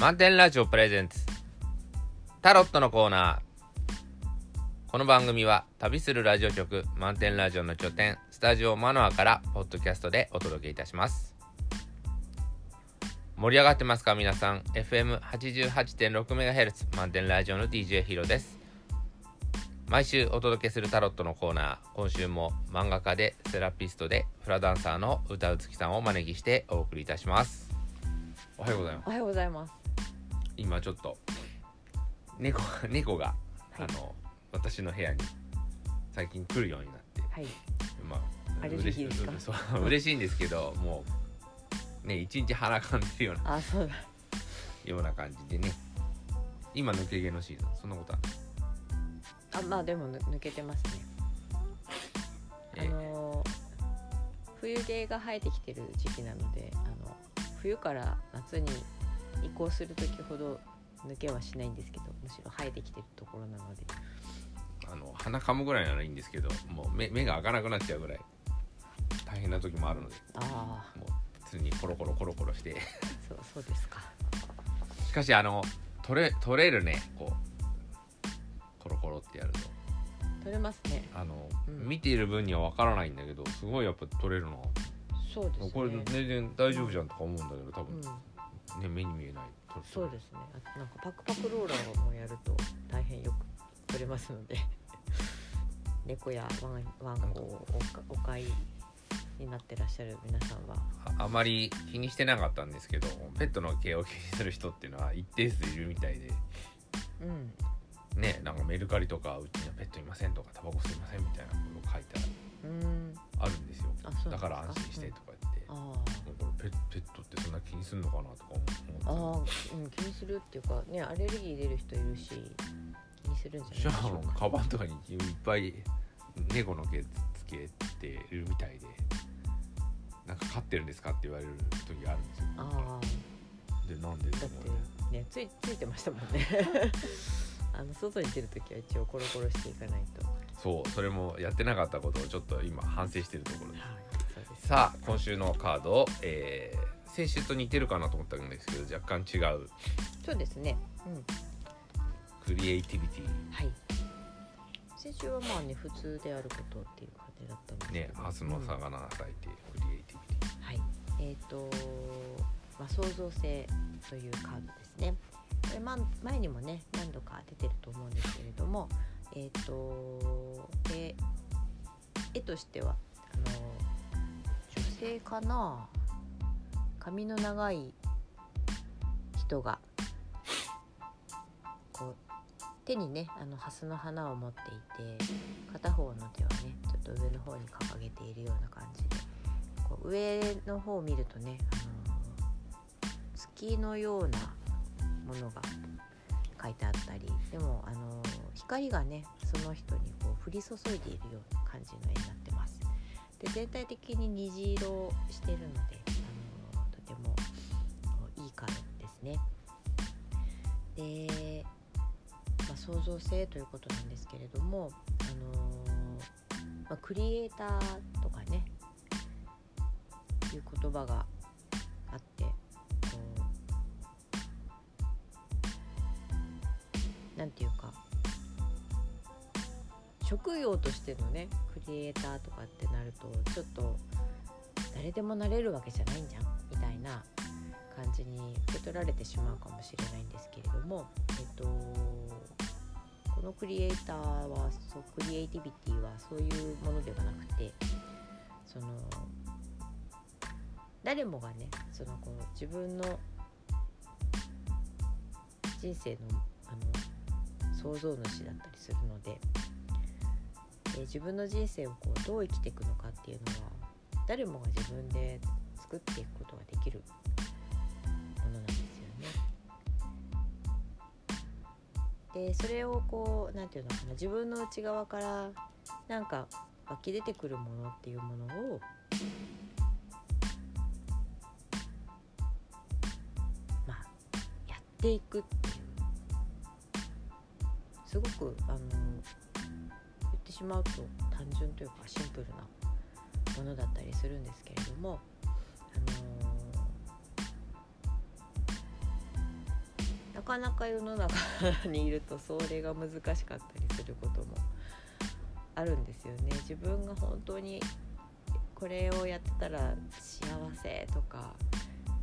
満点ラジオプレゼンツ。タロットのコーナー。この番組は旅するラジオ局満点ラジオの拠点スタジオマノアからポッドキャストでお届けいたします。盛り上がってますか皆さん？FM88.6MHz 満点ラジオの DJ ヒロです。毎週お届けするタロットのコーナー。今週も漫画家でセラピストでフラダンサーの歌うつきさんをお招きしてお送りいたします。おはようございます。おはようございます。今ちょっと猫猫が、はいあの私の部屋に最近来るようになってはい。まあ嬉し そう嬉しいんですけどもうね一日鼻かんでるようなあ、そうだ。ような感じでね今抜け毛のシーズンそんなことある？あ、まあでもぬ抜けてますね。あえーのー冬毛が生えてきてる時期なので、あの冬から夏に移行する時ほど抜けはしないんですけど、むしろ生えてきてるところなので、あの鼻かむぐらいならいいんですけどもう目目が開かなくなっちゃうぐらい大変な時もあるのでああ、もう普通にコロコロコロコロして。そうそうですか。しかしあの取れ取れるねこうコロコロってやると。取れますね。あの、うん。見ている分にはわからないんだけどすごいやっぱ取れるな、そうですね。これ全然大丈夫じゃんとか思うんだけど多分、うん、ね目に見えないそうですね。あとなんかパクパクローラーをもうやると大変よく取れますので、猫やワンワンコをおかお飼いになってらっしゃる皆さんは、ああまり気にしてなかったんですけどペットの毛を気にする人っていうのは一定数いるみたいで。うん、ねなんかメルカリとかうちにはペットいませんとかタバコ吸いませんみたいなこと書いてうん、あるんですよ。だから安心してとか言って、うん、あもうこれペペットってそんな気にするのかなとかあ、あ思ってあ、うん、気にするっていうかね、アレルギー出る人いるし、気にするんじじゃない？でしょうか。カバンとかにいっぱい猫の毛つけてるみたいでなんか飼ってるんですかって言われる時があるんですよあでなんであ、だってね、ついついてましたもんね。あの外に出るときは一応コロコロしていかないと。そうそれもやってなかったことをちょっと今反省してるところですはい、そうです。さあ今週のカードを、えー先週と似てるかなと思ったんですけど若干違うそうですね。うん。クリエイティビティはい。先週はまあね普通であることっていう感じだったんですけねど。ハスの差うんが7咲いてクリエイティビティはい。えっ、とまあ創造性というカードですね。これま前にもね何度か出てると思うんですけれども、えっ、と絵絵としてはあの女性かな？髪の長い人がこう手にねあの蓮の花を持っていて片方の手はねちょっと上の方に掲げているような感じでこう上の方を見るとね、あの月のようなものが書いてあったりでも、あの光がねその人にこう降り注いでいるような感じの絵になってます。で全体的に虹色してるので、あのとてもいいカードですね。で、まあ、創造性ということなんですけれども、あのまあ、クリエイターとかねいう言葉があってこうなんていうか職業としてのねクリエイターとかってなるとちょっと誰でもなれるわけじゃないんじゃんみたいな感じに受け取られてしまうかもしれないんですけれども、えっと、このクリエイターはそうクリエイティビティはそういうものではなくてその誰もがねそのこう自分の人生のあの創造主だったりするのでで自分の人生をこうどう生きていくのかっていうのは誰もが自分で作っていくことができるものなんですよね。でそれをこうなんていうのかな自分の内側からなんか湧き出てくるものっていうものをまやっていくっていうすごくあのしまうと単純というかシンプルなものだったりするんですけれども、あのなかなか世の中にいるとそれが難しかったりすることもあるんですよね。自分が本当にこれをやってたら幸せとか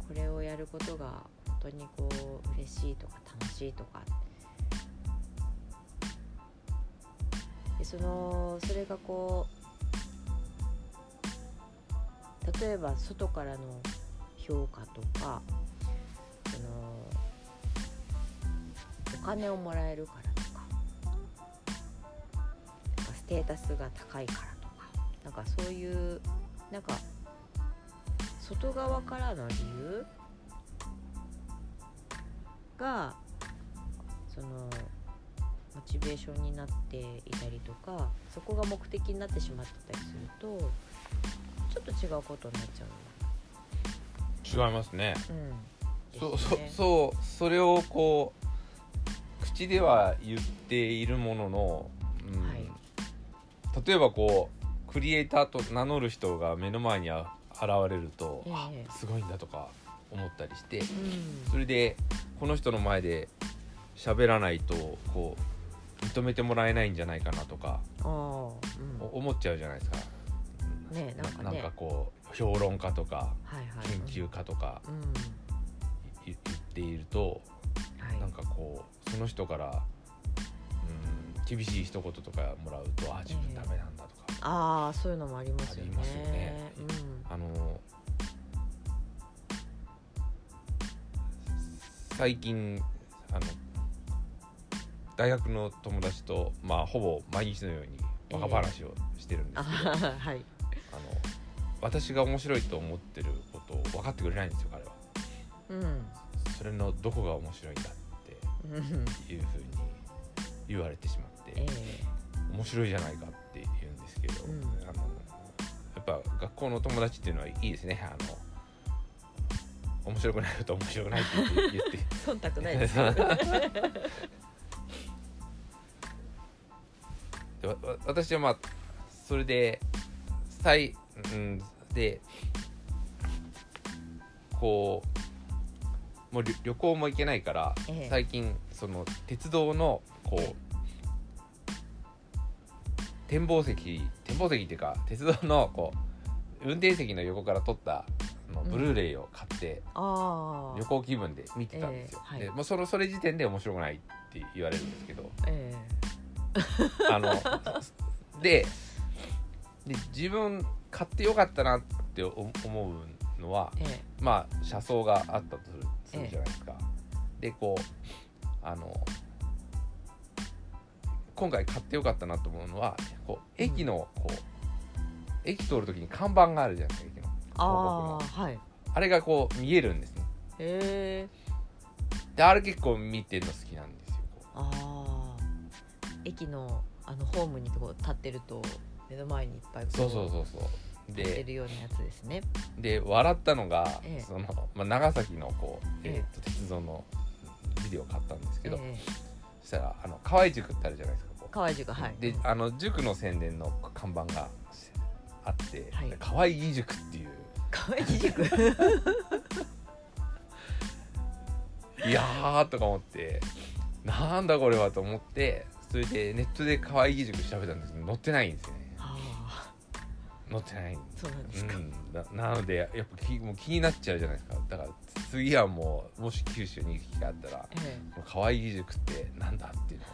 これをやることが本当にこう嬉しいとか楽しいとかでそのそれがこう例えば外からの評価とかそのお金をもらえるからとかなんかステータスが高いからとかなんかそういうなんか外側からの理由がそのモチベーションになっていたりとかそこが目的になってしまってたりするとちょっと違うことになっちゃ違いますね。ううん。そうですね。そそうそれをこう口では言っているものの、うん。はい。例えばこうクリエイターと名乗る人が目の前にあ現れると、ええ。あすごいんだとか思ったりしてうん。それでこの人の前で喋らないとこう認めてもらえないんじゃないかなとか、うん。お思っちゃうじゃないですか。ねなんかね。なんかこう評論家とかはいはい研究家とかうん。い言っていると、はい。なんかこうその人から、うん、厳しい一言とかもらうとあ自分ダメなんだとか、ああそういうのもありますよね。ありますよね。あの最近あの大学の友達とまあほぼ毎日のようにバカ話をしてるんですけど、あのはい。私が面白いと思ってることを分かってくれないんですよ彼は。うん。それのどこが面白いんだってうんいうふうに言われてしまって、え面白いじゃないかって言うんですけど、うん。あのやっぱ学校の友達っていうのはいいですね。あの面白くないことは面白くないって言って 忖度ないです で私はまあそれで最、うん、でこうもう旅旅行も行けないから、ええ。最近その鉄道のこう展望席展望席っていうか鉄道のこう運転席の横から撮ったあのうん。ブルーレイを買って、ああ旅行気分で見てたんですよ、ええはい。でもうそのそれ時点で面白くないって言われるんですけど。え あのでで自分買ってよかったなって思うのはええ。まあ車窓があったとするじゃないですか。でこうあの今回買ってよかったなと思うのはこう駅のこう、駅通る時に看板があるじゃないですか駅の。ああはい。あれがこう見えるんですね。へえであれ結構見てるの好きなんですよ。ああ駅のあのホームにこう立ってると目の前にいっぱいこそうそうそうそう。立ってでるようなやつですね。で笑ったのが、ええ。そのまあ、長崎のこう、ええ。えーと鉄道のビデオを買ったんですけど、えそしたらあの河合塾ってあるじゃないですかこう。河合塾はい。であの塾の宣伝の看板があってはい「河合義塾」っていう。河合塾？いやーとか思ってなんだこれはと思ってそれでネットで河合義塾調べたんですけど載ってないんですよね。載ってない。んそうなんですか、うん、ななのでやっぱ気もう気になっちゃうじゃないですか。だから次はもうもし九州に行く機会あったらえこの河合義塾ってなんだっていうのを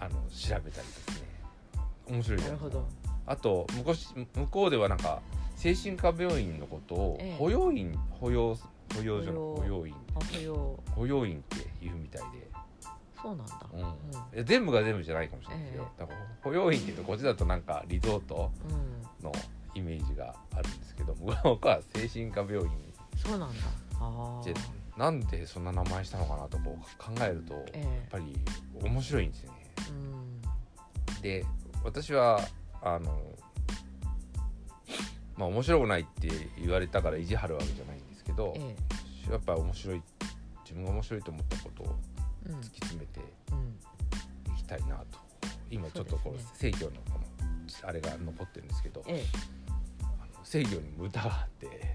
あの調べたりですね。面白いじゃないですか。えなるほど。あと向こう向こうではなんか精神科病院のことをええ。保養院保養保養所の保養院。あ保養。保養院って言うみたいで、そうなんだ。うん。全部が全部じゃないかもしれないですよ、え。だから保養院っていうとこっちだとなんかリゾートうん。のイメージがあるんですけど僕は精神科病院そうなんだ。あなんでそんな名前したのかなとこう考えるとやっえぱり面白いんですよね。えうん。で私はあのまあ面白くないって言われたから意地張るわけじゃないんですけど、えやっぱり面白い自分が面白いと思ったことを突き詰めてうん。いきたいなと。今ちょっとこうそう制御のこのあれが残ってるんですけどえあの制御にも歌があって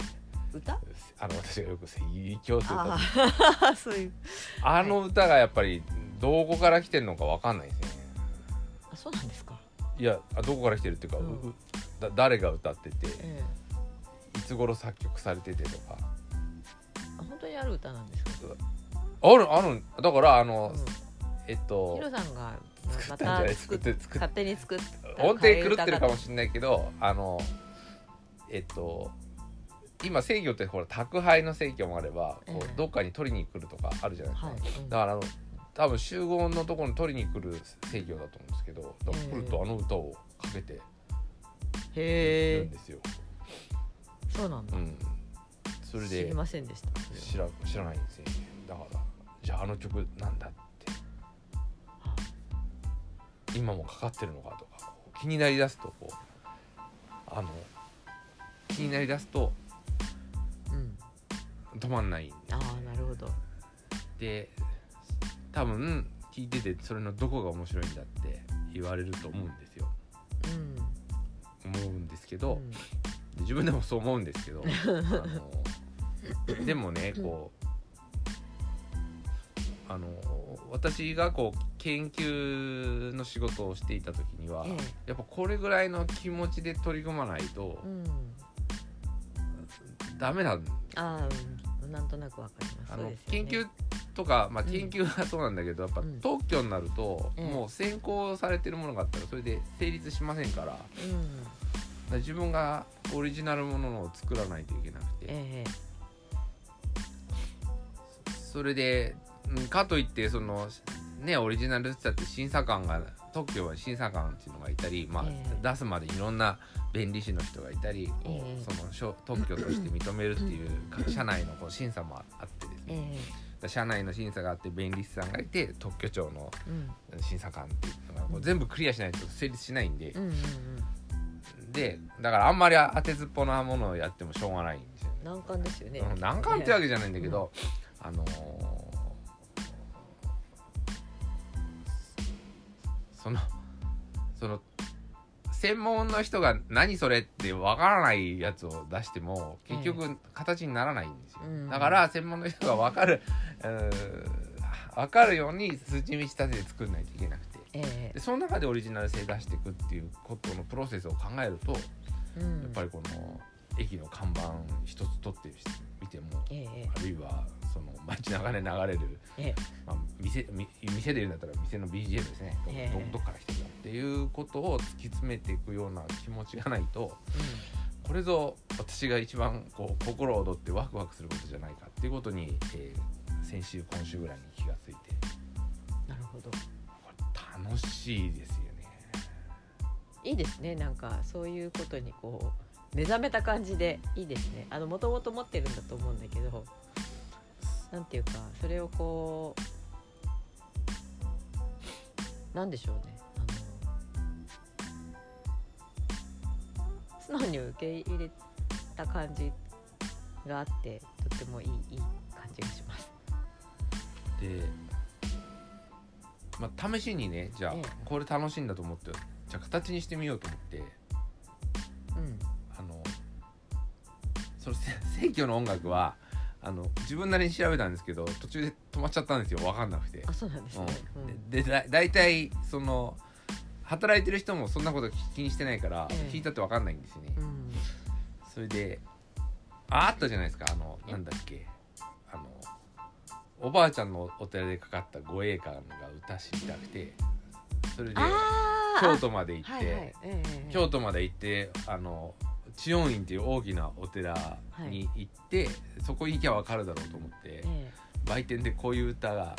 歌？あの私がよく説教する歌。そういう。あの歌がやっぱりどこから来てるのかわかんないですよね。あそうなんですか、いやあどこから来てるっていうか、うん。だ誰が歌っててええ。いつ頃作曲されててとか。あ本当にある歌なんですか、あるある。だからあの、うん。えっとヒロさんがま作ったんじゃない？た作って作っ勝手に作った音程狂ってるかもししれないけどあのえっと今制御ってほら宅配の制御もあればこうええどっかに取りに来るとかあるじゃないですか、だからあの多分集合のところに取りに来る制御だと思うんですけどだから来るとあの歌をかけてるへえんですよ、そうなんだ、うん、それ知りでませんでした。知ら知らないんですよね。だからじゃああの曲なんだって。今もかかってるのかとか気になりだすとこうあの気になりだすとうん。止まんないんああなるほど。で多分聞いててそれのどこが面白いんだって言われると思うんですよ。うん。思うんですけど、うん。で自分でもそう思うんですけど あのでもねこうあの私がこう研究の仕事をしていた時には、えやっぱこれぐらいの気持ちで取り組まないとえうん。ダメなんあなんとなくわかります。あのね。研究とか、まあ、うん。研究はそうなんだけど、やっぱうん。特許になると、ええ。もう先行されてるものがあったらそれで成立しませんからら自分がオリジナルものを作らないといけなくて、えそれでうんかといってそのねオリジナルって言ったって審査官が特許は審査官っていうのがいたり、まあええ。出すまでいろんな弁理士の人がいたり、ええ。その特許として認めるっていうか社内のこう 審査もあってですえね、え社内の審査があって弁理士さんがいて特許庁の審査官っていうのがこう全部クリアしないと成立しないんで。う、んうんうん。でだからあんまり当てずっぽなものをやってもしょうがないんですよ。ね。難関ですよね。うん難関ってわけじゃないんだけど、あのーそのその専門の人が何それってわからないやつを出しても結局形にならないんですよ、うん。だから専門の人が分かるうー分かるように数値道立てて作んないといけなくて。ええ。でその中でオリジナル性出していくっていうことのプロセスを考えると、うん。やっぱりこの駅の看板一つ取ってみてもええあるいはその街中で流れる、ええ。まあ、店み店で言うんだったら店の BGM ですね、どっから来てるのっていうことを突き詰めていくような気持ちがないとこれぞ私が一番こう心躍ってワクワクすることじゃないかっていうことに、えー先週今週ぐらいに気がついて。うんなるほど。これ楽しいですよね。いいですね。なんかそういうことにこう目覚めた感じでいいですね。あのもともと持ってるんだと思うんだけどなんていうかそれをこうなんでしょうね。あの素直に受け入れた感じがあってとってもいいいい感じがします。で、まあ、試しにねじゃあ、ええ。これ楽しいんだと思ってじゃあ形にしてみようと思って。うんそのせ 選挙の音楽はあの自分なりに調べたんですけど途中で止まっちゃったんですよ。分かんなくて。あそうなんですね。うん。うん、ででだ大体その働いてる人もそんなこと気にしてないから、ええ。聞いたって分かんないんですよね。うん。それでああったじゃないですか。あのなんだっけ。あのおばあちゃんのお寺でかかった護衛官が歌知りたくてそれで京都まで行って、はいはい。え。京都まで行ってあの知恩院っていう大きなお寺に行って、そこ行きゃ分かるだろうと思ってええ。売店でこういう歌が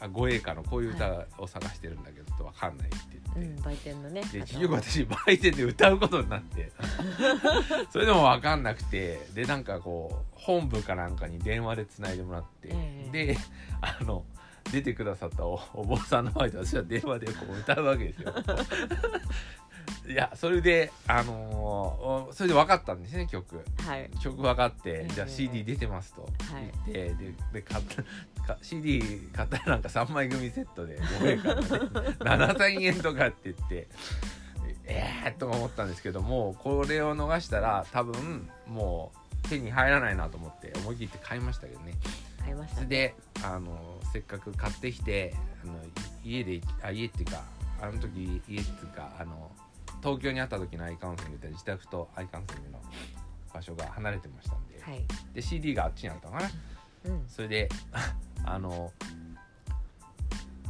あ護衛歌のこういう歌を探してるんだけどって分かんないって言って。うん、売店のねで結局私売店で歌うことになって。それでも分かんなくてでなんかこう本部かなんかに電話でつないでもらって、ええ。であの出てくださったおお坊さんの前で私は電話でこう歌うわけですよ。いやそれであのーそれで分かったんですね曲。はい。曲分かって、ええじゃあ CD 出てますとはい。言って、でで買ったか CD 買ったらなんか3枚組セットで5円からね。7000円とかって言ってええー、とか思ったんですけどもこれを逃したら多分も手に入らないなと思って思い切って買いましたけどね。買いましたね。であのせっかく買ってきてあのい家であ家っていうかあの時家っていうかあの東京にあった時のアイカウンセリングって自宅とアイカウンセリングの場所が離れてましたんで,、はい。で CD があっちにあったのかな。うん。それで あの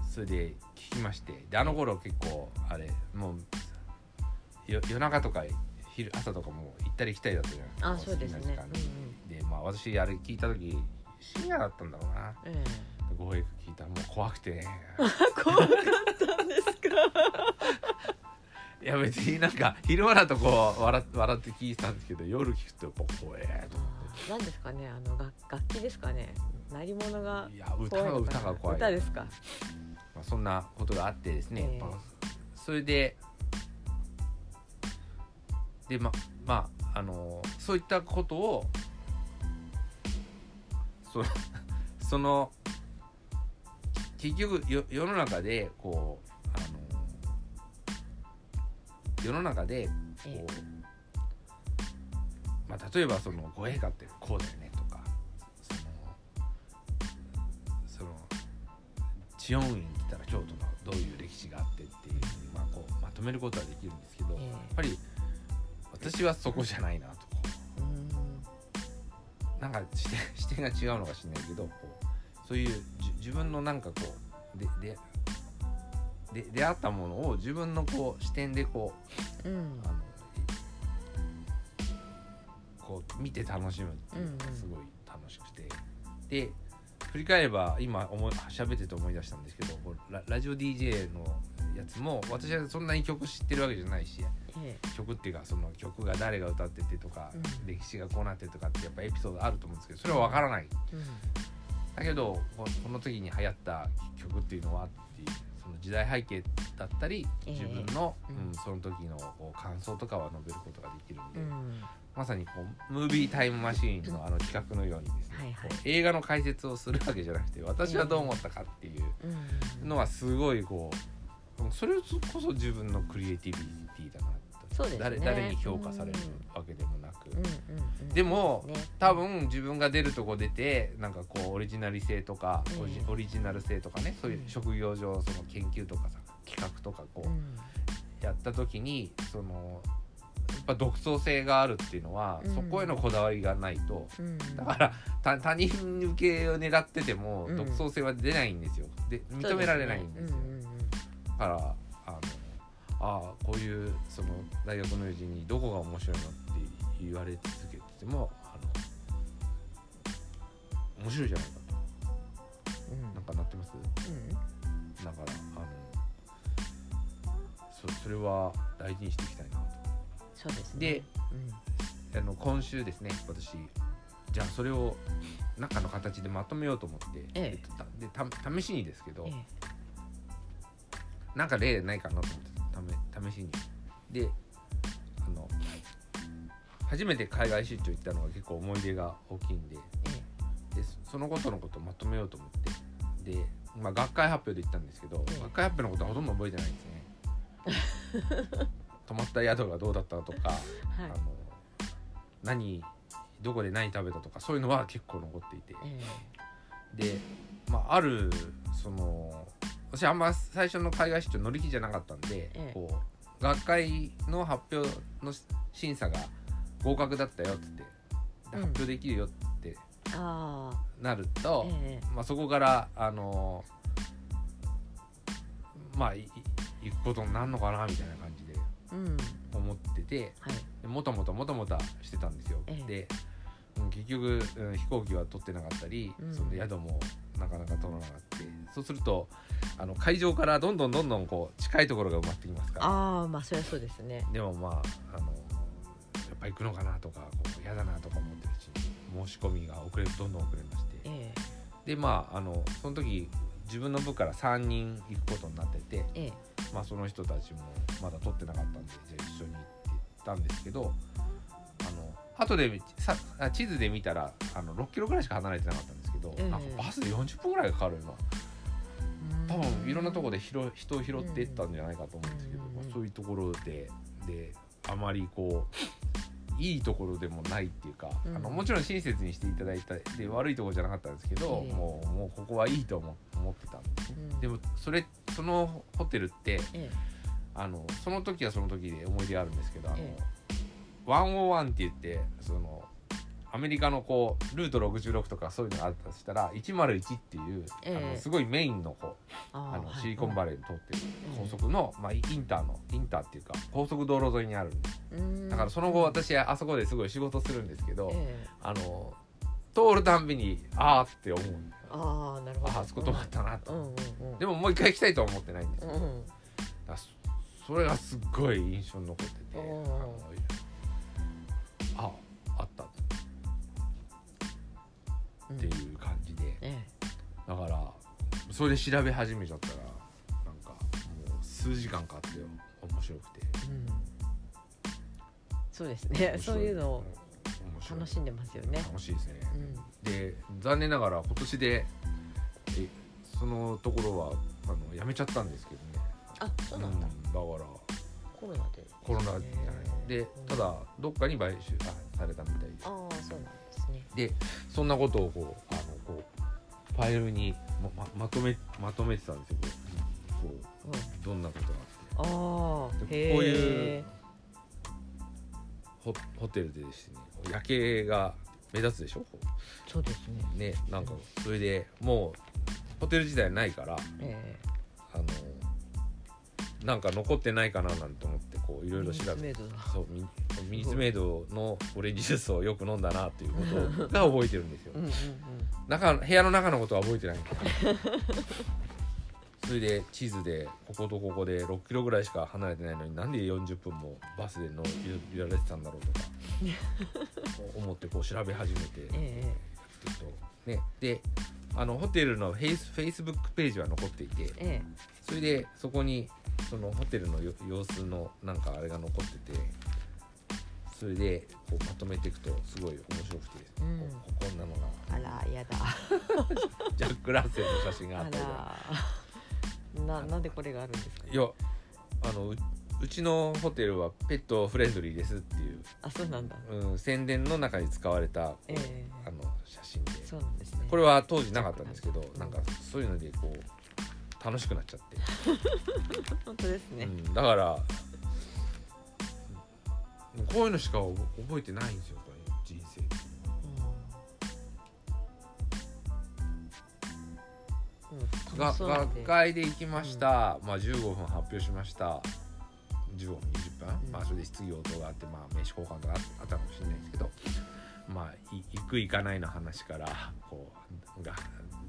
それで聞きまして。であの頃結構あれもうよ夜中とか昼朝とかも行ったり来たりだったじゃないですか。あそうですね。好きな時間に。でまあ私あれ聞いた時深夜だったんだろうな。うんうん、うん語訳聞いたらもう怖くて。怖かったんですか？いや別になんか昼間だとこう笑笑って聞いてたんですけど夜聞くとやっぱ怖えと思あー何ですかねあの楽楽器ですかね。鳴り物がっていや歌が歌が怖い。歌ですか？まあ、そんなことがあってですね、ええ。まあそれででままああのそういったことをそその結局よ世の中でこうあの世の中でこう、えまあ、例えばその語弊がってこうだよねとかそのその知って言ったら京都のどういう歴史があってっていうふうに、まあ、こうまとめることはできるんですけど、ええ。やっぱり私はそこじゃないなとなんか視点視点が違うのかしれないけどこうそういうじ自分のなんかこうででで出会ったものを自分のこう視点でこううん。あのこう見て楽しむっていうのがうんうん。すごい楽しくて、で振り返れば今思い喋ってて思い出したんですけどララジオ DJ のやつも私はそんなに曲知ってるわけじゃないしえ曲っていうかその曲が誰が歌っててとか、うん。歴史がこうなってるとかってやっぱエピソードあると思うんですけどそれは分からない。えうん。だけどここの時に流行った曲っていうのはっていうその時代背景だったりええ。自分の、うん。うんその時のこう感想とかは述べることができるんで、うん。まさにこうムービータイムマシーンのあの企画のようにですね、はいはい。こう映画の解説をするわけじゃなくて私はどう思ったかっていううん。のはすごいこうそれこそ自分のクリエイティビティだなと。ね。誰誰に評価されるわけでもでもね。多分自分が出るとこ出てなんかこうオリジナリ性とか、ええオリジナル性とかねそういううん。職業上その研究とかさ企画とかこう、うん。やった時にそのやっぱ独創性があるっていうのは、うん。そこへのこだわりがないと。うん。だからた他人受けを狙っててもうん。独創性は出ないんですよ。で認められないんですよ。だからあのああこういうその大学の友人にどこが面白いのって言われ続けててもあの面白いじゃないかうんうん。なんかなってます？うん。だからあのそそれは大事にしていきたいなと。そうですね。でうん。あの今週ですね私じゃあそれを中の形でまとめようと思って、ええ。でた試しにですけど、えなんか例ないかなと思って試しに。で初めて海外出張行ったのが結構思い出が大きいんでえでそのことのことをまとめようと思って。で、まあ、学会発表で行ったんですけど、ええ学会発表のことはほとんど覚えてないんですね。泊まった宿がどうだったとか、えはい。あの何どこで何食べたとかそういうのは結構残っていて。えで、まあ、あるその私あんま最初の海外出張乗り気じゃなかったんで、ええ。こう学会の発表の審査が合格だったよっつって発表できるよってなるあと、ええ。まあ、そこからあのまあいい行くことになるのかなみたいな感じでうん。思っててはい。でもともともともとしてたんですよ。ええ。でうん結局、うん飛行機は取ってなかったり、うん。その宿もなかなか取らなかったそうするとあの会場からどんどんどんどんこう近いところが埋まってきますから。ああまあそりゃそうですね。でもまああのぱ行くのかなとかこう嫌だなとか思ってるうちに申し込みが遅れどんどん遅れまして。えでまああのその時自分の部から3人行くことになってて、ええ。えまあ、その人たちもまだ取ってなかったんでじゃあ一緒に行ってたんですけどあの後でさあ地図で見たらあの6キロぐらいしか離れてなかったんですけど、ええ。なんかバスで40分ぐらいかかるような多分いろんなところで人を拾っていったんじゃないかと思うんですけど、そういうところでであまりこういいところでもないっていうか、うん。あのもちろん親切にしていただいたで悪いところじゃなかったんですけど、ええ。もうもうここはいいと思思ってたうん。でもそれそのホテルってえあのその時はその時で思い出があるんですけどあの、え101って言ってそのアメリカのこうルート66とかそういうのがあったとしたら101っていう、ええ。あのすごいメインのこうああのシリコンバレレーに通ってる高速の、まあ、インターのインターっていうか高速道路沿いにあるんでだからその後私あそこですごい仕事するんですけど、ええ。あの通るたんびにあーって思うああなるほど。ああそこ止まったなと、うんうんうん。でももう一回行きたいとは思ってないんですよ、うんうん。そそれがすっごい印象に残ってて、あのああったっうんていう感じで、えだからそれで調べ始めちゃったらなんかもう数時間かかって面白くて。えうん。そうですね。そういうのを楽しんでますよね。楽しいですね、うん。で残念ながら今年でえそのところはあの辞めちゃったんですけどね。あそうなんだ。うん。だからコロナでコロナじゃない。でただどっかに買収あされたみたいでああそうなんですね。でそんなことをこうあのこうファイルにまままとめまとめてたんですよ。こうこうんうどんなことがあって。あこういうホホテルでですね夜景が目立つでしょ？そうですね。ねなんかそれでもうホテル自体ないからえ。あのなんか残ってないかななんて思ってこういえろいろ調べて。そうミミニスメイドのオレンジジュースをよく飲んだなっていうことが覚えてるんですようん。中部屋の中のことは覚えてないん それで地図でこことここで6キロぐらいしか離れてないのになんで40分もバスで乗りられてたんだろうとか。思ってこう調べ始めて。えとね。であのホテルのフェイスフェイスブックページは残っていてええ。それでそこにそのホテルのよ様子のなんかあれが残っててそれでこうまとめていくとすごい面白くて、うん。ここんなのがえあらやだ。ジャック・ラッセルの写真がああったりらななんでこれがあるんですか？ねいやあのううちのホテルはペットフレンドリーですっていう、あそうなんだ。うん、宣伝の中に使われたええ。あの写真でそうなんですね。これは当時なかったんですけどうんなんかそういうのでこう楽しくなっちゃって、本当ですね。うん、だからうんこういうのしか覚覚えてないんですよこれ人生。ってうんが学会で行きました、まあ15分発表しました。15分20分、うん。まあそれで質疑応答があって、まあ、名刺交換とかああったかもしれないですけどまあい行く行かないの話からこうが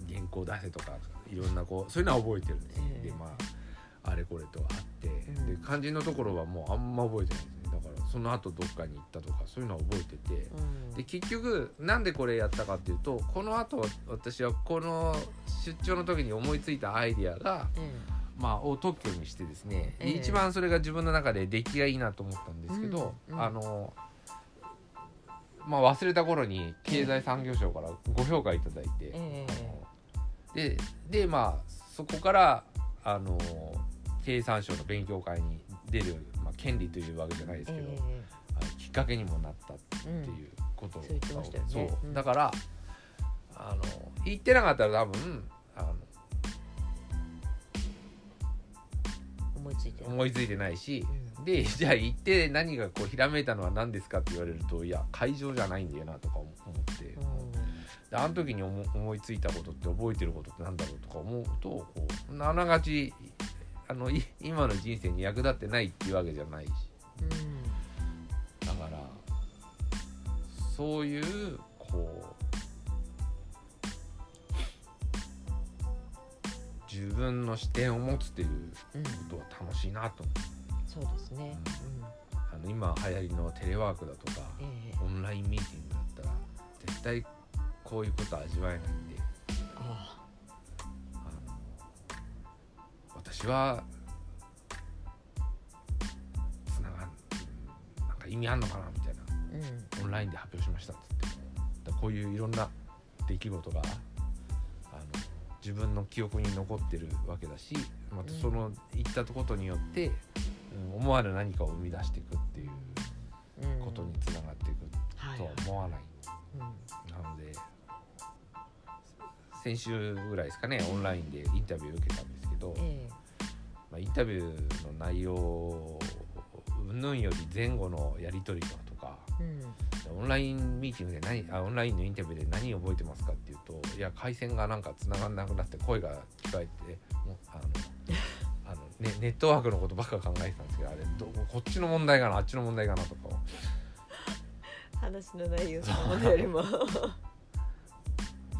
原稿出せとかいろんなこうそういうのは覚えてるんですよ、ええ。でまああれこれとあって、うん。で肝心のところはもうあんま覚えてないですね。だからその後どっかに行ったとかそういうのは覚えてて、うん。で結局なんでこれやったかっていうとこの後私はこの出張の時に思いついたアイディアが、え。まあ、を特許にしてですね、でええ。一番それが自分の中で出来がいいなと思ったんですけど、うん。うん。あのまあ忘れた頃に経済産業省からご評価いただいて、ででまあそこからあの経産省の勉強会に出る、まあ、権利というわけじゃないですけど、えあのきっかけにもなったっていうことそう。だからあの言ってなかったら多分いついてる思いついてないしう、ん。で じゃあ行って何がこうひらめいたのは何ですかって言われるといや会場じゃないんだよなとか思って、うん。であの時に思思いついたことって覚えてることってなんだろうとか思うとこうなながちあのい今の人生に役立ってないっていうわけじゃないし。だからそういうこ自分の視点を持つっていううん。うんことは楽しいなと思う。そうですね。あの今流行りのテレワークだとかうんええ。オンラインミーティングだったら絶対こういうこと味わえないんで。ああ。の私はつながんなんか意味あんのかなみたいな。あうん。オンラインで発表しましたっつって。こういういろんな出来事が自分の記憶に残ってるわけだしまたその言ったことによって、うん思わぬ何かを生み出していくっていううん。ことにつながってわないうんなので先週ぐらいですかねオンラインでインタビュー受けたんですけど、えまあ、インタビューの内容うんぬんより前後のやり取りだとかえうんオンラインミーティングで何あオンラインのインタビューで何覚えてますかっていうといや回線がなんか繋がんなくなって声が聞こえてもうあの あの、ね、ネットワークのことばっか考えてたんですけどあれどこっちの問題かなあっちの問題かなとか話の内容そのものよりも。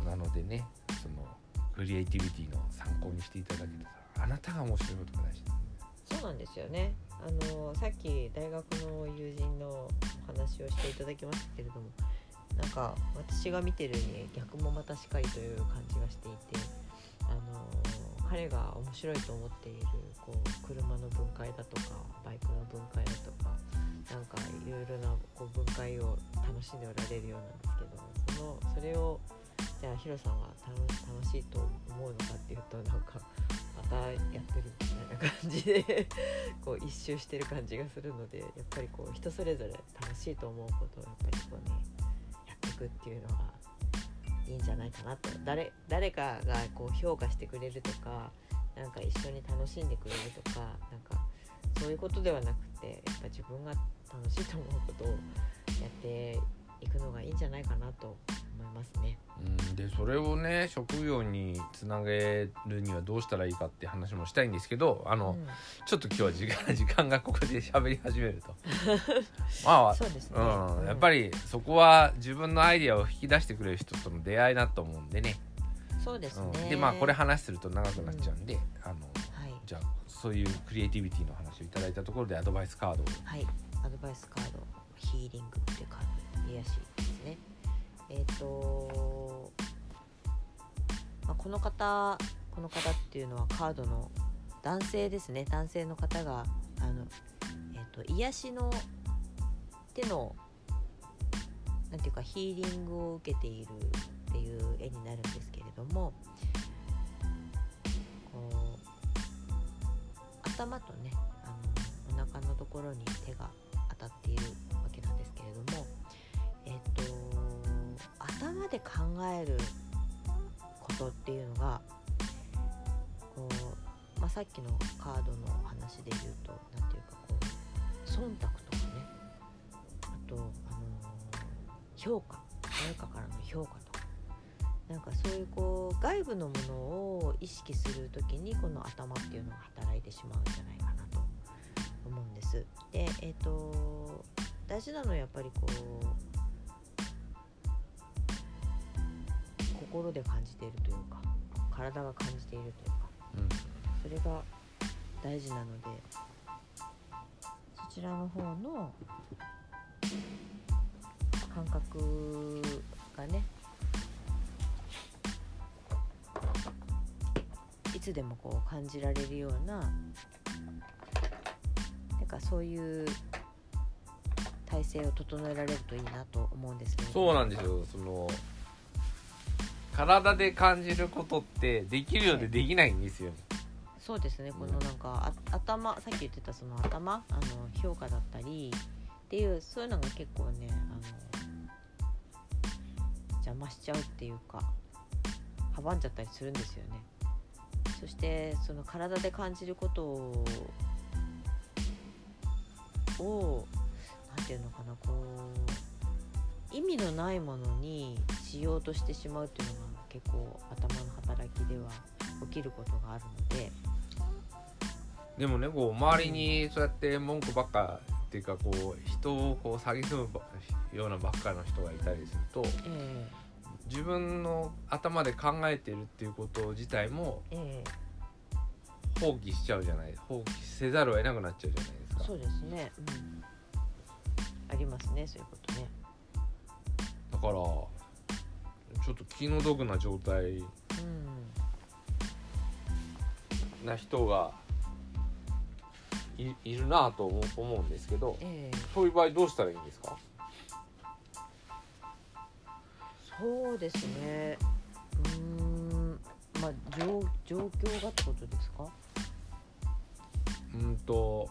なのでねそのクリエイティビティの参考にしていただけたらあなたが面白いことが大事そうなんですよねあのさっき大学の友人のお話をしていただきましたけれどもなんか私が見てるに逆もまたしかりという感じがしていてあの彼が面白いと思っているこう車の分解だとかバイクの分解だとかなんかいろいろなこう分解を楽しんでおられるようなんですけどそのそれをじゃあヒロさんは楽しいと思うのかっていうとなんかたやってるみたいな感じでこう一周してる感じがするのでやっぱりこう人それぞれ楽しいと思うことをやっぱりこうねやっていくっていうのがいいんじゃないかなと。誰誰かがこう評価してくれるとかなんか一緒に楽しんでくれるとかなんかそういうことではなくてやっぱ自分が楽しいと思うことをやっていくのがいいんじゃないかなと思いますね。うんでそれをね職業につなげるにはどうしたらいいかって話もしたいんですけどあの、うん。ちょっと今日は時間時間がここで喋り始めると。まあそうですね、うん、やっぱりそこは自分のアイデアを引き出してくれる人との出会いだと思うんでね、そうですね、うん、でまあこれ話すると長くなっちゃうんで、あのはいじゃあそういうクリエイティビティの話をいただいたところでアドバイスカードを。はい、アドバイスカードヒーリングっていうカード癒やしですね。えっ、と、まあ、この方この方っていうのはカードの男性ですね。男性の方があの、えっと癒しの手のなんていうかヒーリングを受けているっていう絵になるんですけれどもこう頭とねあのお腹のところに手が当たっている頭で考えることっていうのがこう、まあ、さっきのカードの話で言うと何ていうかこう忖度とかね。あと、あの評価。誰かからの評価とか。なんかそういうこう外部のものを意識する時にこの頭っていうのが働いてしまうんじゃないかなと。思うんです。でえっ、と大事なのはやっぱりこう心で感じているというか体が感じているというかうん。それが大事なのでそちらの方の感覚がねいつでもこう感じられるようななんかそういう体制を整えられるといいなと思うんですけれど。そうなんですよ。その体で感じることってできるようでできないんですよ、そうですね。このなんかあ頭さっき言ってたその頭？あの評価だったりっていうそういうのが結構ねあの邪魔しちゃうっていうか阻んじゃったりするんですよね。そしてその体で感じることををなんていうのかなこう意味のないものにしようとしてしまうっていうのが結構頭の働きでは起きることがあるので。でもねこう周りにそうやって文句ばっかっていうかこう人をこう蔑むばようなばっかの人がいたりするとえ自分の頭で考えてるっていうこと自体もええ。放棄しちゃうじゃない放棄せざるを得なくなっちゃうじゃないですか。えそうですね、うん、ありますねそういうことね。だからちょっと気の毒な状態うん。な人がいいるなと思うんですけどええ。そういう場合どうしたらいいんですか？そうですね。うーん。まあ状状況がってことですか？うんと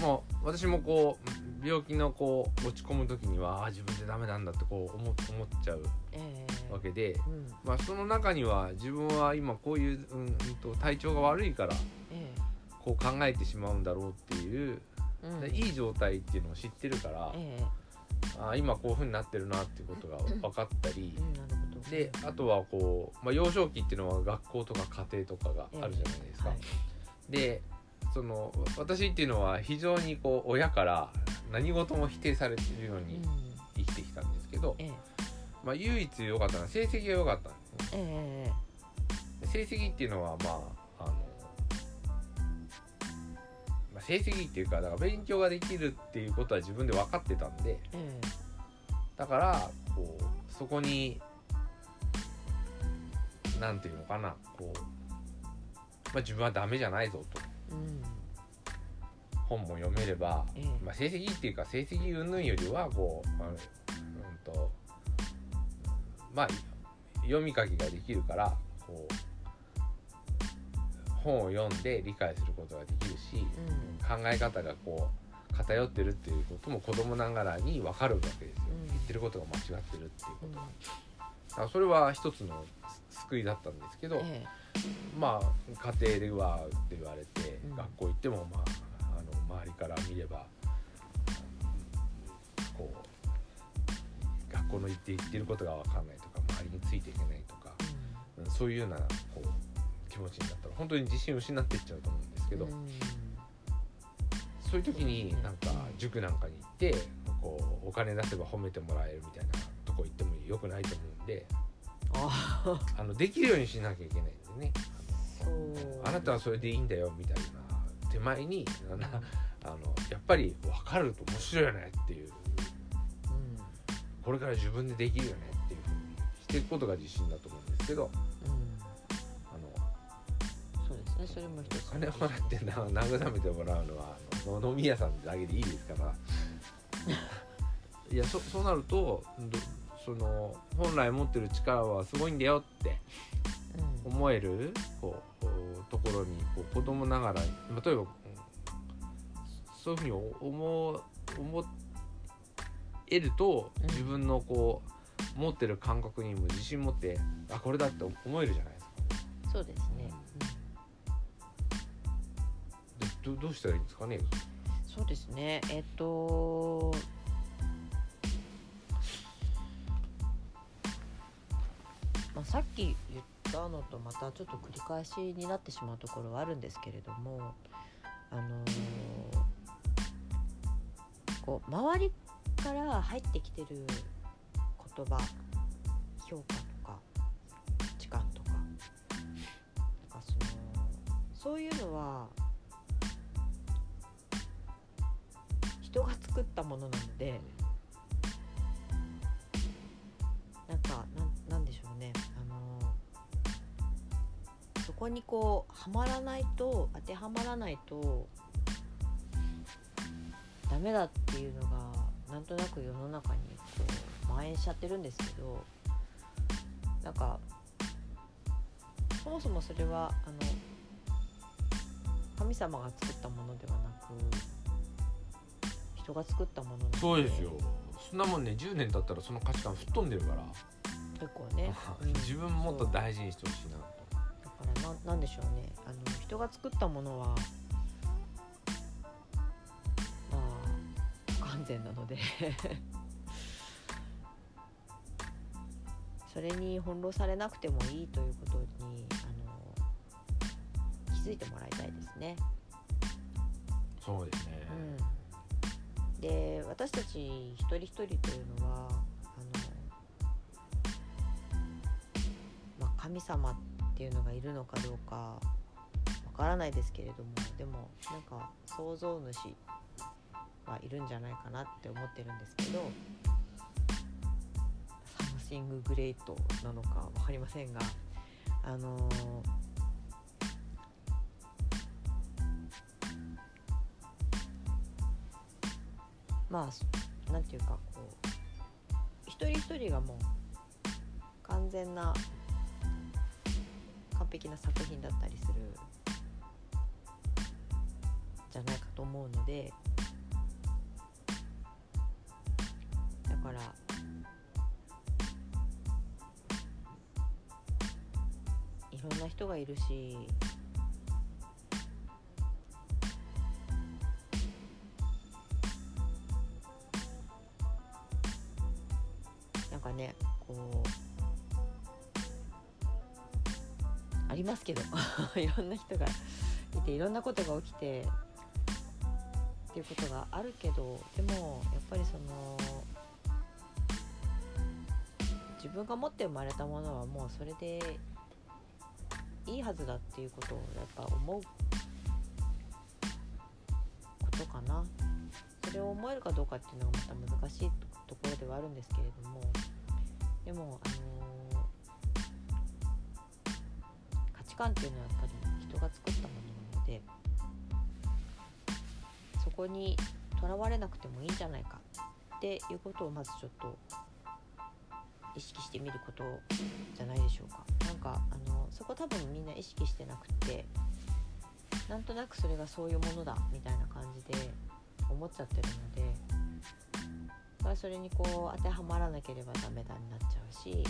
もう私もこう病気のこう落ち込む時にはあ自分でダメなんだってこう思思っちゃうええ。わけで、うん。まあ、その中には自分は今こういう、うんうんと体調が悪いからえこう考えてしまうんだろうっていう、えうん。いい状態っていうのを知ってるから、ええ。あ今こういう風になってるなっていうことが 分かったりう、んなるほど。であとはこう、まあ、幼少期っていうのは学校とか家庭とかがあるじゃないですか。はい。でその私っていうのは非常にこう親から何事も否定されてるようにうん。生きてきたんですけど、ええ。まあ、唯一良かったのは成績が良かったんですね。ええで成績っていうのはまああの、まあ、成績っていうかだから勉強ができるっていうことは自分で分かってたんでえ。だからこうそこになんていうのかなこう、まあ、自分はダメじゃないぞと本も読めれば、ええ。まあ、成績っていうか成績云々よりはこう、あのうんとまあ読み書きができるからこう本を読んで理解することができるし、考え方がこう偏ってるっていうことも子供ながらに分かるわけですよ、うん。言ってることが間違ってるっていうこうん。とが、だからそれは一つの救いだったんですけど、えまあ家庭ではって言われて、うん。学校行ってもまああの周りから見ればこう学校の行って言ってることが分かんないとか周りについていけないとか、えうんそういうようなこう気持ちになったら本当に自信を失っていっちゃうと思うんですけど、うん。そういう時になんか塾なんかに行ってこうお金出せば褒めてもらえるみたいなとこ行ってもよくないと思うんでああのできるようにしなきゃいけないね。あなたはそれでいいんだよみたいな手前にあのやっぱり分かると面白いよねっていう。うんこれから自分でできるよねっていうふうにしていくことが自信だと思うんですけど。うん。あのそうですねそれも一つ。お金をもらってな慰めてもらうのはあの飲み屋さんだけでいいですから。いやそそうなるとどその本来持ってる力はすごいんだよってうん思えるこうところにこう子供ながら例えばうんそういうふうに思思えるとうん。自分のこう持ってる感覚にも自信持ってあこれだって思えるじゃないですか。そうですね、でどどうしたらいいんですかね？うんそうですね。えっとまあ、さっき言ったのとまたちょっと繰り返しになってしまうところはあるんですけれどもあのーこう周りから入ってきてる言葉評価とか価値観とかなんかそのそういうのは人が作ったものなのでなんかこにこうはまらないと当てはまらないとダメだっていうのがなんとなく世の中にこう蔓延しちゃってるんですけどなんかそもそもそれはあの神様が作ったものではなく人が作ったものなので。そうですよ。そんなもんね10年経ったらその価値観吹っ飛んでるから、結構ね、う ん自分もっと大事にしてほしいなとだからななんでしょうね。あの人が作ったものはまあ不完全なので。それに翻弄されなくてもいいということにあの気づいてもらいたいですね。そうですね、うん、で私たち一人一人というのはあの、まあ、神様ってっていうのがいるのかどうかわからないですけれどもでもなんか創造主はいるんじゃないかなって思ってるんですけどsomething great なのか分かりませんがあのまあなんていうかこう一人一人がもう完全な完璧な作品だったりする。じゃないかと思うので。だから。いろんな人がいるし。ますけど いろんな人がいていろんなことが起きてっていうことがあるけどでもやっぱりその自分が持って生まれたものはもうそれでいいはずだっていうことをやっぱ思うことかな。それを思えるかどうかっていうのがまた難しいところではあるんですけれどもでもあの値観っていうのはやっぱり人が作ったものなのでそこにとらわれなくてもいいんじゃないかっていうことをまずちょっと意識してみることじゃないでしょうか。なんかあのそこ多分みんな意識してなくてなんとなくそれがそういうものだみたいな感じで思っちゃってるのでだからそれにこう当てはまらなければダメだになっちゃうし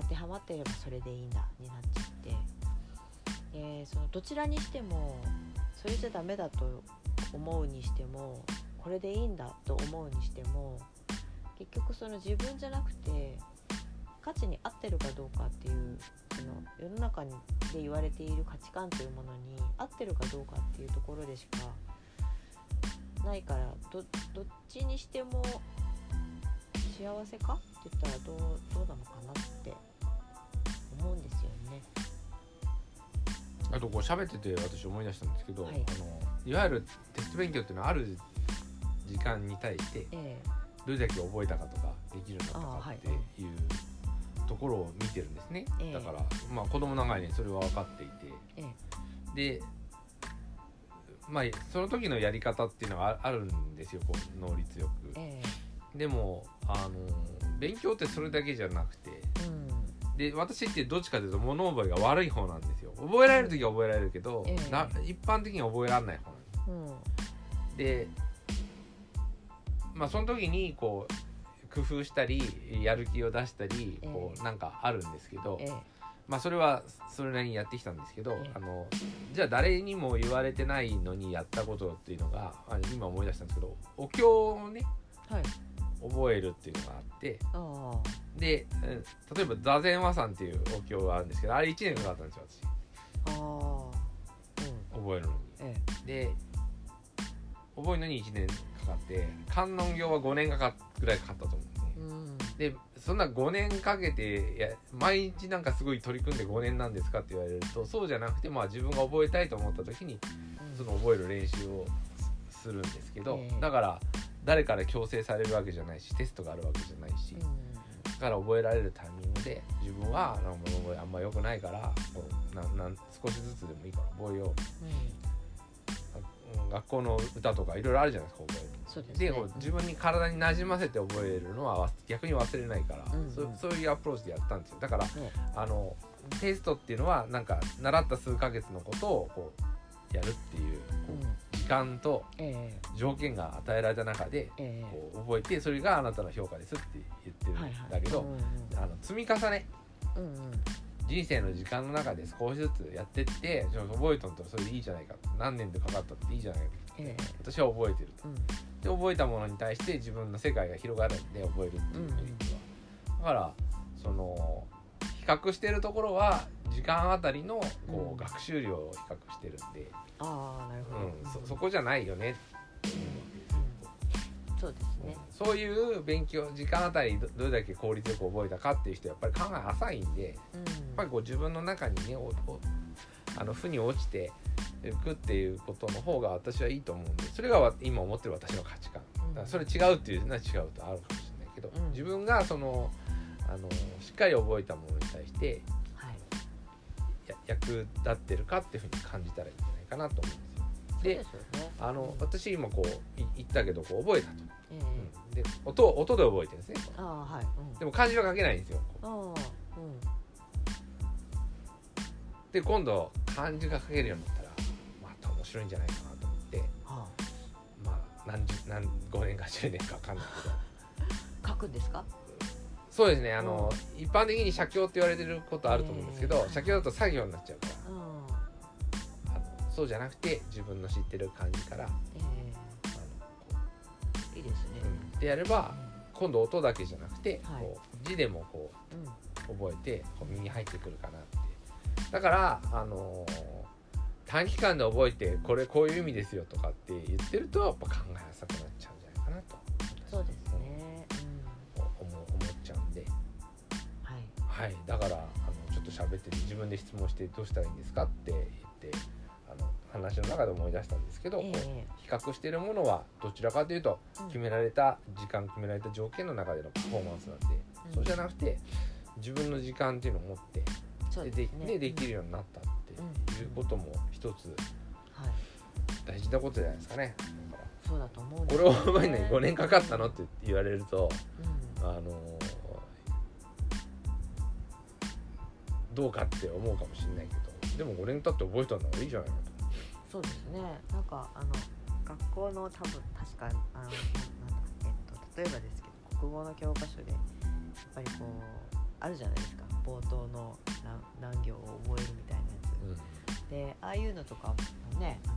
当てはまっていればそれでいいんだになっちゃって、えー、そのどちらにしてもそれじゃダメだと思うにしてもこれでいいんだと思うにしても結局その自分じゃなくて価値に合ってるかどうかっていうその世の中で言われている価値観というものに合ってるかどうかっていうところでしかないからどっちにしても幸せかって言ったらどうどうなのかなってあとこう喋ってて私思い出したんですけど、はい。あのいわゆるテスト勉強っていうのはある時間に対してえどれだけ覚えたかとかできるようになったあはいかっていうところを見てるんですね、ええ。だからまあ子供長いにそれは分かっていて。ええ。でまあその時のやり方っていうのがああるんですよこう能率よく。ええ。でもあの勉強ってそれだけじゃなくてうんで私ってどっちかというと物覚えが悪い方なんですよ。覚えられる時は覚えられるけど、一般的には覚えられない方なんです。うん。でまあその時にこう工夫したりやる気を出したりええ。こうなんかあるんですけど、ええ。まあそれはそれなりにやってきたんですけど、ええ。あのじゃあ誰にも言われてないのにやったことっていうのがあ今思い出したんですけどお経をねはい覚えるっていうのがあってで、うん例えば座禅和さんっていうお経があるんですけどあれ1年かかったんですよああうん。私覚えるのに。えで覚えるのに1年かかって観音経は5年かかぐらいかかったと思うんですね。えうん。でそんな5年かけてや毎日なんかすごい取り組んで5年なんですかって言われるとそうじゃなくてまあ自分が覚えたいと思った時にうん。その覚える練習をすするんですけど、ええ。だから誰から強制されるわけじゃないしテストがあるわけじゃないし、だから覚えられるタイミングで自分はなん覚えあんま良くないからこうなんなん少しずつでもいいから覚えよう。うん。学校の歌とかいろいろあるじゃないですか覚えるそうですね。でこう自分に体になじませて覚えるのは逆に忘れないから、うんうん。そそういうアプローチでやったんですよ。だからねあのテストっていうのはなんか習った数ヶ月のことをこうやるっていうこうん。う時間とえ条件が与えられた中でええ。こう覚えてそれがあなたの評価ですって言ってるんだけど、あの積み重ね。うんうん。人生の時間の中で少しずつやってってちょっと覚えとんとそれでいいじゃないか。何年でかかったっていいじゃないかええ。私は覚えてると。うん。で覚えたものに対して自分の世界が広がるんで覚えるっていうメリットは、だからその比較してるところは時間あたりのこうんう学習量を比較してるんで、ああなるほど、うんそそこじゃないよね。ううん。そうですね、そういう勉強時間あたりどどれだけ効率よく覚えたかっていう人はやっぱり考え浅いんでやっうんぱりこう自分の中にねおおあの負に落ちていくっていうことの方が私はいいと思うんでそれがわ今思ってる私の価値観。だからそれ違うっていうのは違うとあるかもしれないけど、うん。自分がそのあのしっかり覚えたものに対してはい。や役立ってるかっていうふうに感じたらいいかなと思うんですよ。でね。あの私今こうい言ったけどこう覚えたと、ええ。うん。で音音で覚えてるんですねああはい、うん、でも漢字は書けないんですよああうん。で今度漢字が書けるようになったらまた面白いんじゃないかなと思って。はまあ何十何5年か10年か分かんないけど。あ 書くんですか？そうですねあの、一般的に写経って言われてることあると思うんですけど、えー写経だと作業になっちゃうからそうじゃなくて自分の知ってる感じから。えーいいですね。うん。でやれば今度音だけじゃなくて、はい。こう字でもこうんうん。う覚えてこう身に入ってくるかなって。だからあのー短期間で覚えてこれこういう意味ですよとかって言ってるとやっぱ考えやすくなっちゃうんじゃないかなと。そうですね。うん。思う思っちゃうんで。はい。はい。だからあのちょっと喋ってて自分で質問してどうしたらいいんですかって言って話の中で思い出したんですけど、え比較しているものはどちらかというと決められた時間決められた条件の中でのパフォーマンスなんで、うん。そうじゃなくて自分の時間っていうのを持ってでででできるようになったっていうことも一つはい。大事なことじゃないですかね。だかそうだと思うんらこれを覚えるのに5年かかったのって言われるとうん。あのどうかって思うかもしれないけどでも5年経って覚えたんだからいいじゃないかそうですね。なんかあの学校の多分確かあのなんだえっと例えばですけど国語の教科書でやっぱりこうあるじゃないですか。冒頭の何何行を覚えるみたいなやつ。と、でああいうのとかもね、あの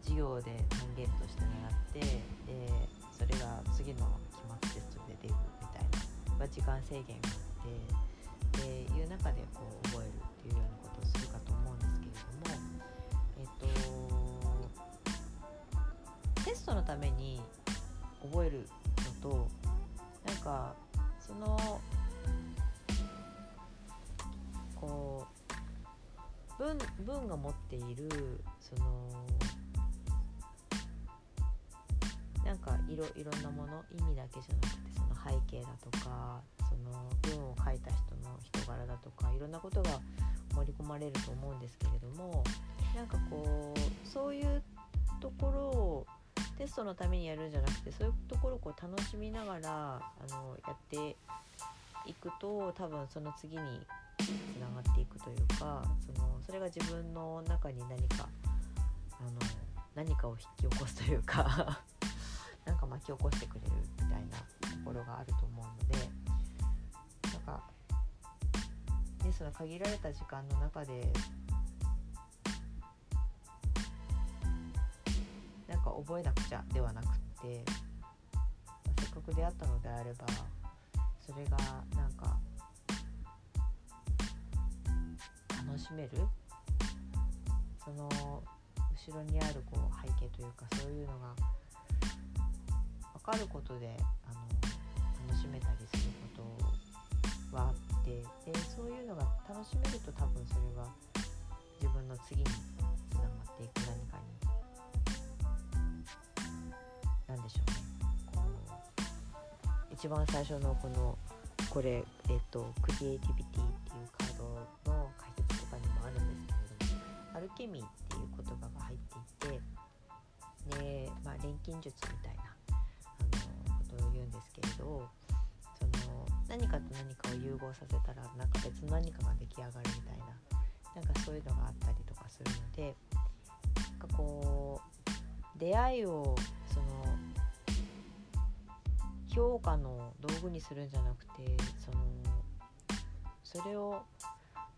授業で単元として習ってでそれが次の期末テストで出るみたいな、まあ、時間制限があってでいう中でこう覚えるっていうようなことをするかとっとテストのために覚えるのとなんかそのこう文文が持っているそのなんかいろいろんなもの意味だけじゃなくてその背景だとかその文を書いた人の人柄だとかいろんなことが盛り込まれると思うんですけれどもなんかこうそういうところをテストのためにやるんじゃなくてそういうところをこう楽しみながらあのやっていくと多分その次につながっていくというかそのそれが自分の中に何かあの何かを引き起こすというか なんか巻き起こしてくれるみたいなところがあると思うのでなんか、ね、その限られた時間の中でなんか覚えなくちゃではなくって、せっかく出会ったのであればそれがなんか楽しめるその後ろにあるこう背景というかそういうのが分かることであの楽しめたりすることはあってでそういうのが楽しめると多分それは自分の次につながっていく何かに何でしょうね。こう一番最初のこのこれ、えっとクリエイティビティっていうカードの解説とかにもあるんですけれどもアルケミーっていう言葉が入っていてで、まあ、錬金術みたいなあのことを言うんですけれどその何かと何かを融合させたらなんか別の何かが出来上がるみたいななんかそういうのがあったりとかするのでなんかこう出会いをその評価の道具にするんじゃなくてそのそれを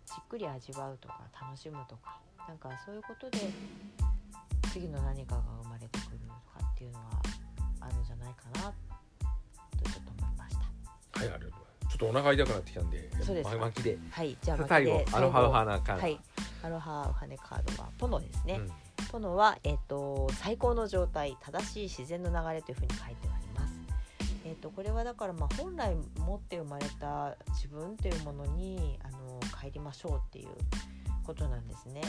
じっくり味わうとか楽しむとかなんかそういうことで次の何かが生まれてくるとかっていうのはあるんじゃないかなとちょっと思いました。はいありがとうちょっとお腹痛くなってきたんでそうですか巻きではい、じゃあ最後巻きでアロハウハな感じ、はい、アロハウハネカードはポノですね。うんポノは、えっと最高の状態正しい自然の流れというふうに書いてます。とこれはだからまあ本来持って生まれた自分というものにあの帰りましょうっていうことなんですね。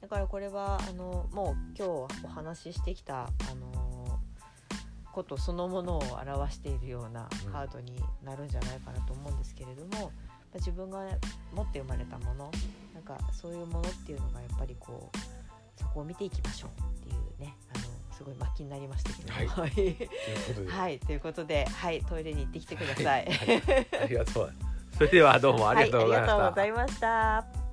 だからこれはあのもう今日お話ししてきたあのことそのものを表しているようなカードになるんじゃないかなと思うんですけれども、まあ自分が持って生まれたものなんかそういうものっていうのがやっぱりこうそこを見ていきましょうっていうねすごい末期になりましたけど。もはい。はい、ということで、はい、トイレに行ってきてください。はい。ありがとうそれではどうもありがとうございました。